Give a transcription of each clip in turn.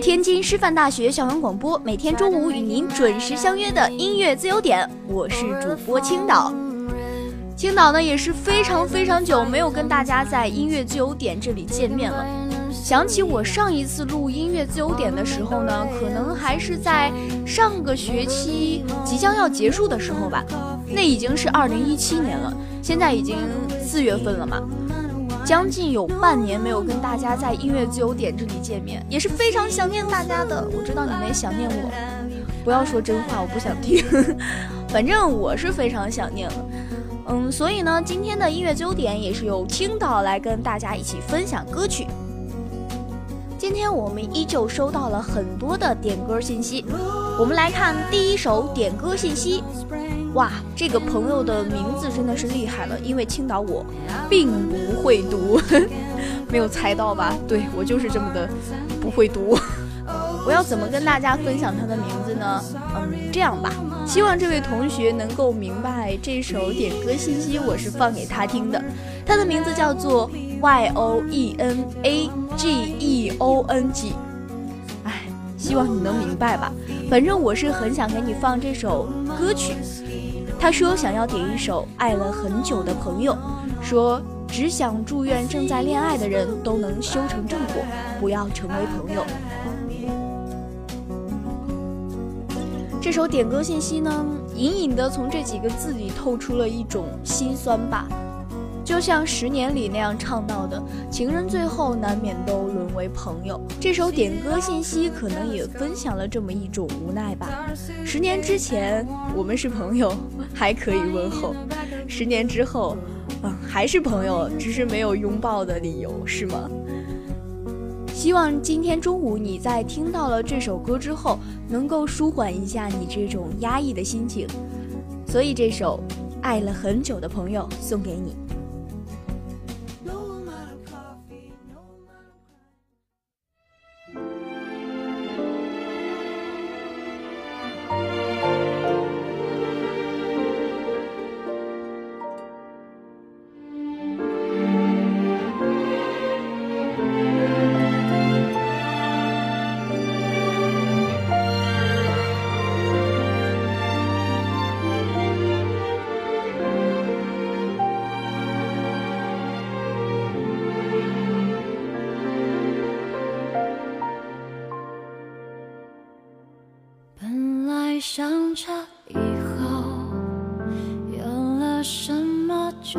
天津师范大学校园广播，每天中午与您准时相约的音乐自由点，我是主播青岛。青岛呢也是非常非常久没有跟大家在音乐自由点这里见面了。想起我上一次录音乐自由点的时候呢，可能还是在上个学期即将要结束的时候吧，那已经是二零一七年了，现在已经四月份了嘛。将近有半年没有跟大家在音乐自由点这里见面，也是非常想念大家的。我知道你们也想念我，不要说真话，我不想听。反正我是非常想念了。嗯，所以呢，今天的音乐自由点也是由青岛来跟大家一起分享歌曲。今天我们依旧收到了很多的点歌信息，我们来看第一首点歌信息。哇，这个朋友的名字真的是厉害了，因为青岛我并不会读，没有猜到吧？对我就是这么的不会读。我要怎么跟大家分享他的名字呢？嗯，这样吧，希望这位同学能够明白这首点歌信息我是放给他听的。他的名字叫做 Y O E N A G E O N G。哎，希望你能明白吧。反正我是很想给你放这首歌曲。他说想要点一首爱了很久的朋友，说只想祝愿正在恋爱的人都能修成正果，不要成为朋友。这首点歌信息呢，隐隐的从这几个字里透出了一种心酸吧。就像十年里那样唱到的，情人最后难免都沦为朋友。这首点歌信息可能也分享了这么一种无奈吧。十年之前我们是朋友，还可以问候；十年之后，嗯，还是朋友，只是没有拥抱的理由，是吗？希望今天中午你在听到了这首歌之后，能够舒缓一下你这种压抑的心情。所以这首《爱了很久的朋友》送给你。想着以后有了什么就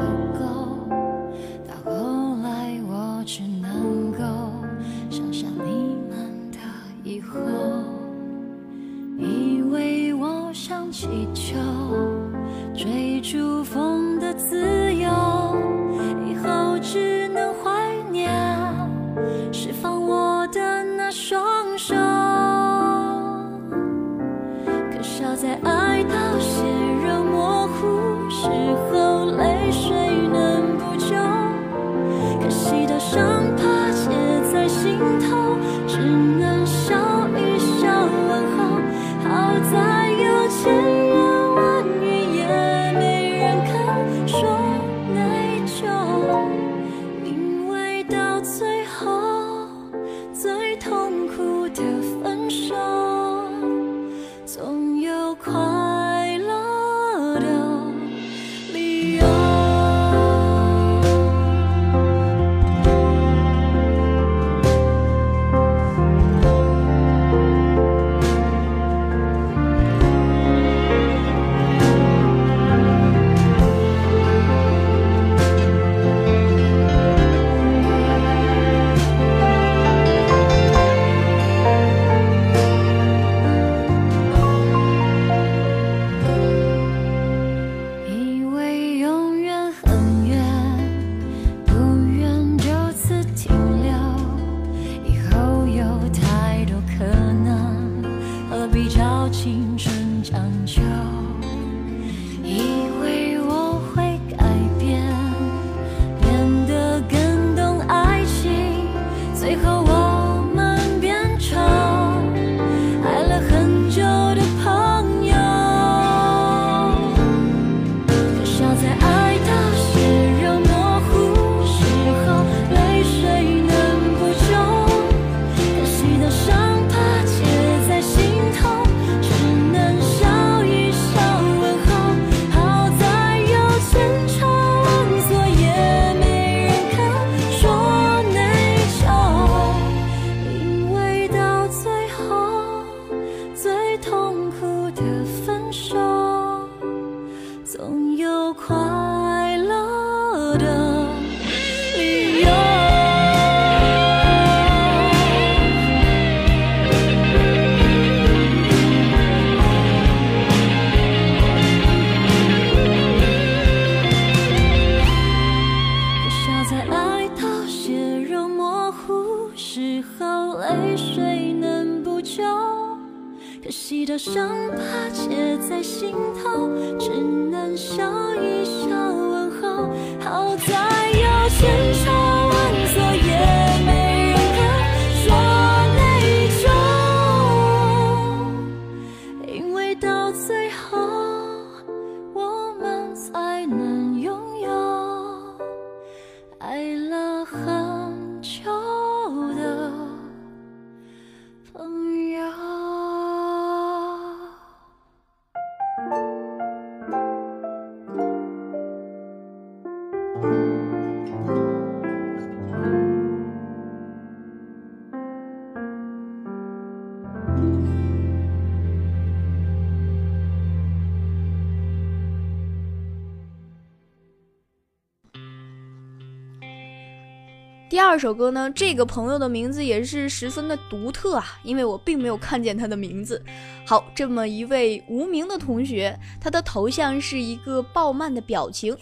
第二首歌呢，这个朋友的名字也是十分的独特啊，因为我并没有看见他的名字。好，这么一位无名的同学，他的头像是一个暴漫的表情，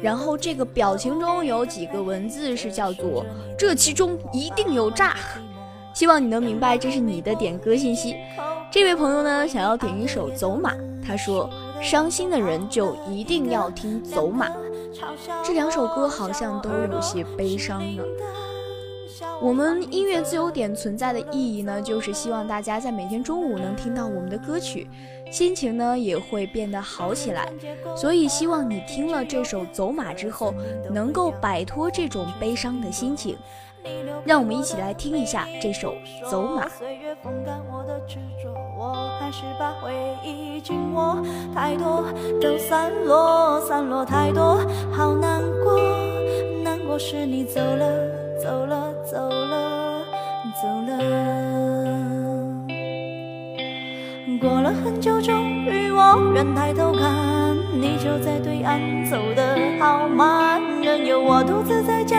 然后这个表情中有几个文字是叫做“这其中一定有诈”，希望你能明白这是你的点歌信息。这位朋友呢，想要点一首《走马》，他说：“伤心的人就一定要听《走马》。”这两首歌好像都有些悲伤呢。我们音乐自由点存在的意义呢，就是希望大家在每天中午能听到我们的歌曲，心情呢也会变得好起来。所以希望你听了这首《走马》之后，能够摆脱这种悲伤的心情。让我们一起来听一下这首《走马》。我还是把回忆紧握，太多都散落，散落太多，好难过，难过是你走了，走了，走了，走了。过了很久，终于我愿抬头看，你就在对岸，走得好慢，任由我独自在家，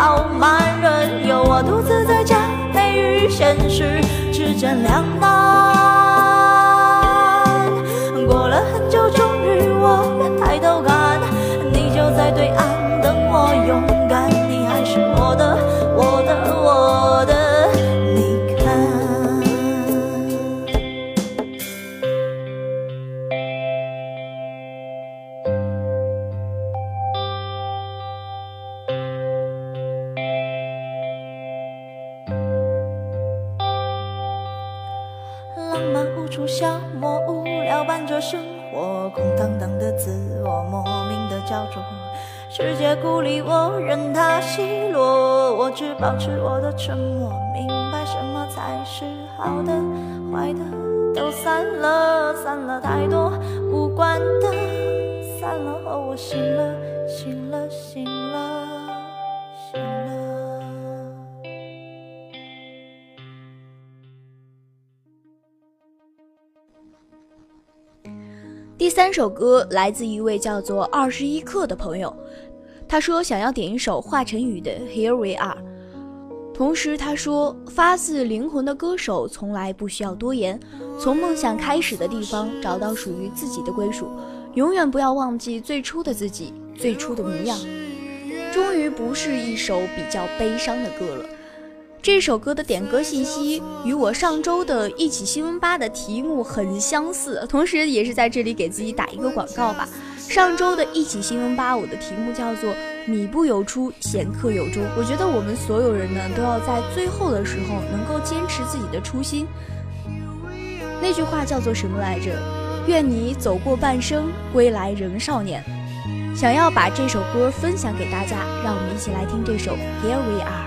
傲慢，任由我独自在家，美与现实之间两第三首歌来自一位叫做二十一克的朋友，他说想要点一首华晨宇的《Here We Are》。同时他说，发自灵魂的歌手从来不需要多言，从梦想开始的地方找到属于自己的归属，永远不要忘记最初的自己，最初的模样。终于不是一首比较悲伤的歌了。这首歌的点歌信息与我上周的一起新闻吧的题目很相似，同时也是在这里给自己打一个广告吧。上周的一起新闻吧，我的题目叫做“米不有出，显客有终”。我觉得我们所有人呢，都要在最后的时候能够坚持自己的初心。那句话叫做什么来着？愿你走过半生，归来仍少年。想要把这首歌分享给大家，让我们一起来听这首《Here We Are》。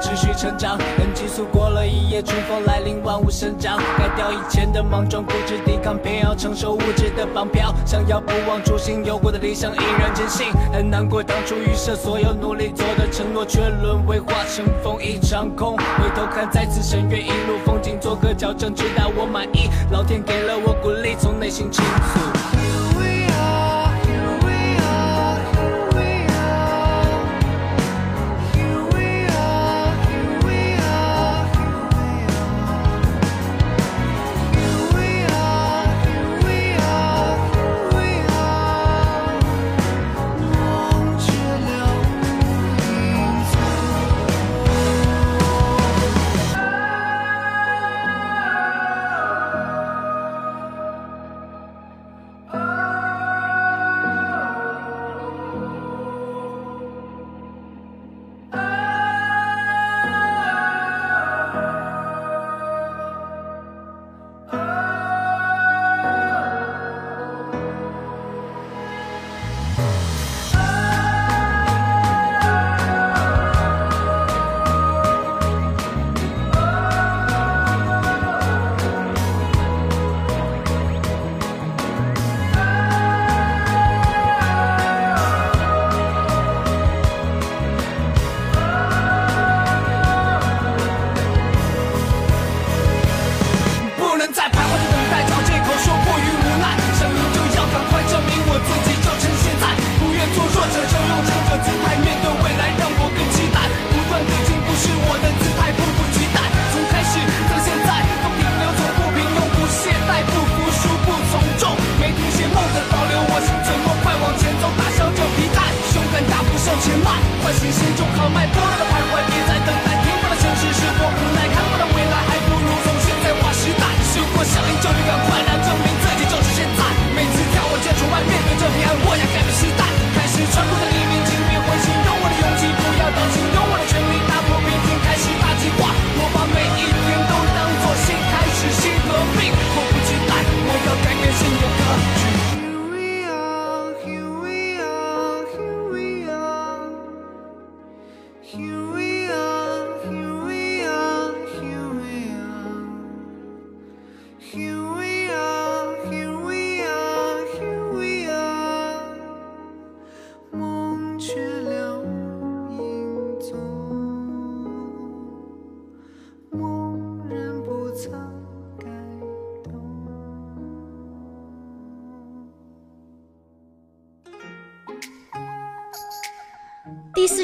持续成长，很急速过了一夜，春风来临，万物生长。改掉以前的莽撞，固执抵抗，偏要承受物质的绑票。想要不忘初心，有过的理想依然坚信。很难过当初预设所有努力做的承诺，却沦为化成风一场空。回头看再次深渊，一路风景做个矫正，直到我满意。老天给了我鼓励，从内心倾诉。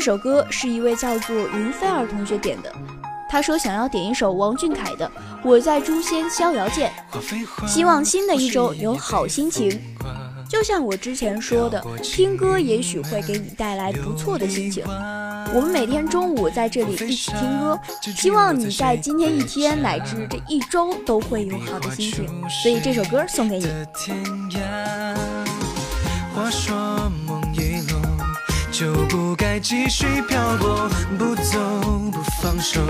首歌是一位叫做云飞儿同学点的，他说想要点一首王俊凯的《我在诛仙逍遥剑》，希望新的一周有好心情。就像我之前说的，听歌也许会给你带来不错的心情。我们每天中午在这里一起听歌，希望你在今天一天乃至这一周都会有好的心情。所以这首歌送给你。话说梦一，就不该继续漂泊，不走不放手。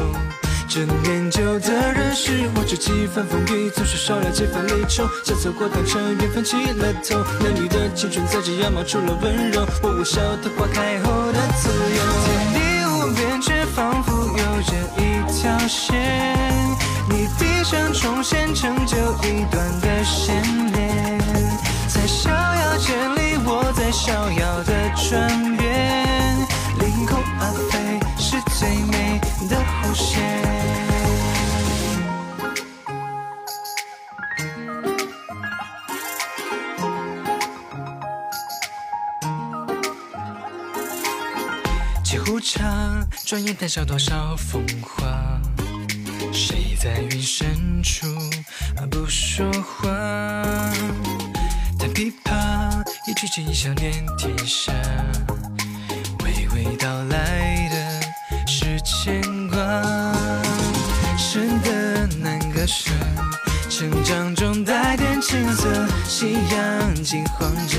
这念旧的人是我，这几番风雨，总是少了几分离愁。将错过当成缘分起了头，男女的青春在这样冒出了温柔。我微笑的花开后的自由，天地无边，却仿佛有着一条线。你低声重现，成就一段的牵连。在逍遥涧里，我在逍遥的转变，咖啡是最美的弧线。沏壶茶转眼谈笑多少风华，谁在云深处不说话？弹琵琶，一曲情，一笑念天下。夕阳金黄着。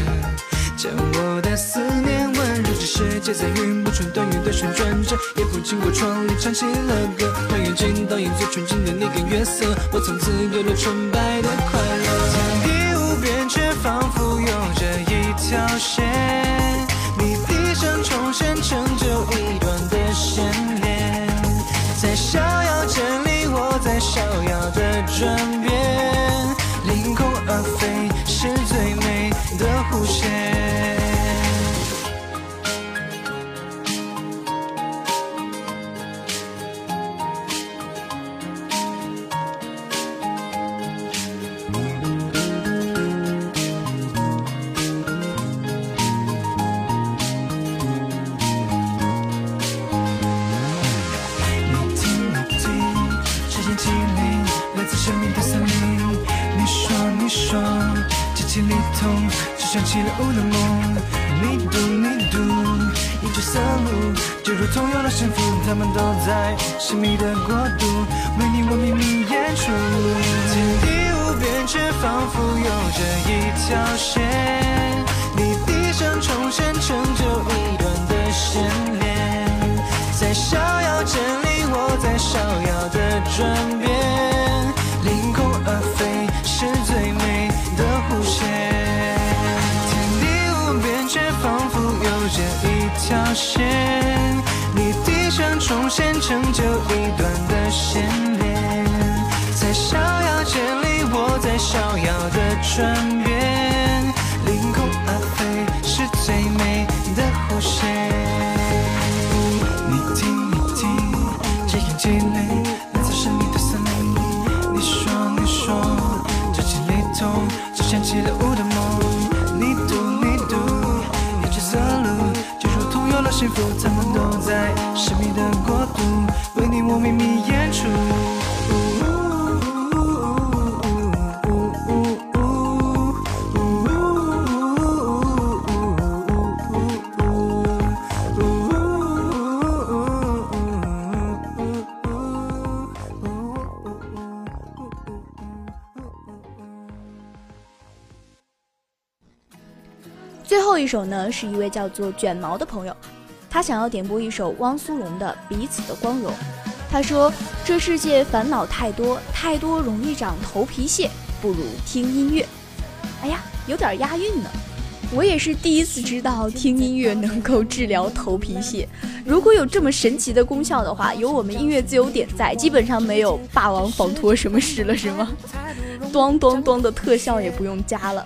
将我的思念温柔，这世界在云不穿短云的旋转着，夜风经过窗里唱起了歌，让眼睛倒映最纯净的那个月色，我从此有了纯白的快乐。天地无边，却仿佛有着一条线，你低声重现，成就一段的悬念。在逍遥间里，我在逍遥的转他们都在神秘的国度，为你我秘密演出。天地无边，却仿佛有着一条线。你低声重现，成就一段的牵连。在逍遥间里，我在逍遥的转变，凌空而飞是最美的弧线。天地无边，却仿佛有着一条线。你重现，成就一段的先烈。在逍遥间里，我在逍遥的转变，凌空而飞是最美的弧线。你听，你听，这眼睛里最后一首呢，是一位叫做卷毛的朋友，他想要点播一首汪苏泷的《彼此的光荣》。他说：“这世界烦恼太多，太多容易长头皮屑，不如听音乐。”哎呀，有点押韵呢。我也是第一次知道听音乐能够治疗头皮屑。如果有这么神奇的功效的话，有我们音乐自由点在，基本上没有霸王防脱什么事了，是吗？咚咚咚的特效也不用加了。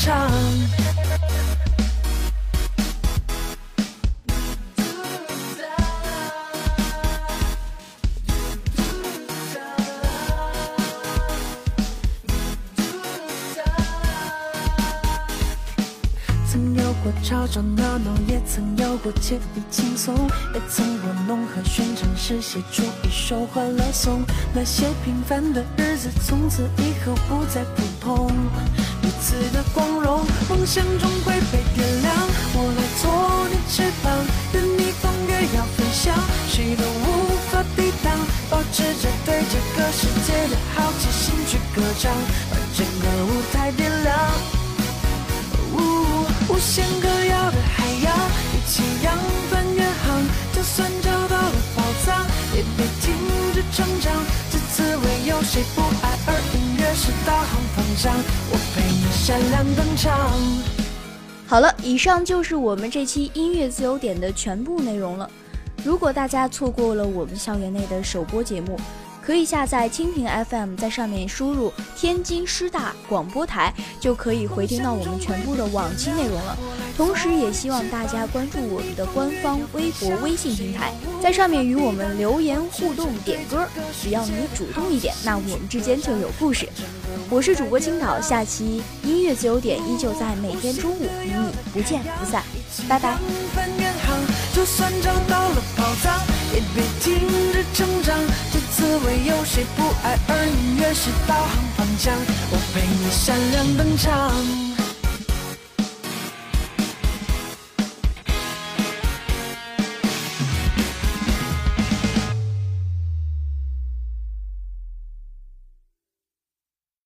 曾有过。吵吵闹闹，也曾有过惬意轻松，也曾过弄和宣城市写出一首欢乐颂。那些平凡的日子，从此以后不再普通。彼此的光荣，梦想终会被点亮。我来做你翅膀，任你风月要飞翔，谁都无法抵挡。保持着对这个世界的好奇心去歌唱，把整个舞台点亮。无限可要的海洋，一起扬帆远航。就算找到了宝藏，也别停止成长。这滋味有谁不爱？而音乐是导航方向，我陪你闪亮登场。好了，以上就是我们这期音乐自由点的全部内容了。如果大家错过了我们校园内的首播节目，可以下载蜻蜓 FM，在上面输入天津师大广播台，就可以回听到我们全部的往期内容了。同时，也希望大家关注我们的官方微博、微信平台，在上面与我们留言互动、点歌。只要你主动一点，那我们之间就有故事。我是主播青岛，下期音乐自由点依旧在每天中午与你不见不散，拜拜。就算找到了宝藏，也别停止成长。唯有谁不爱？而音乐是导航方向，我陪你闪亮登场。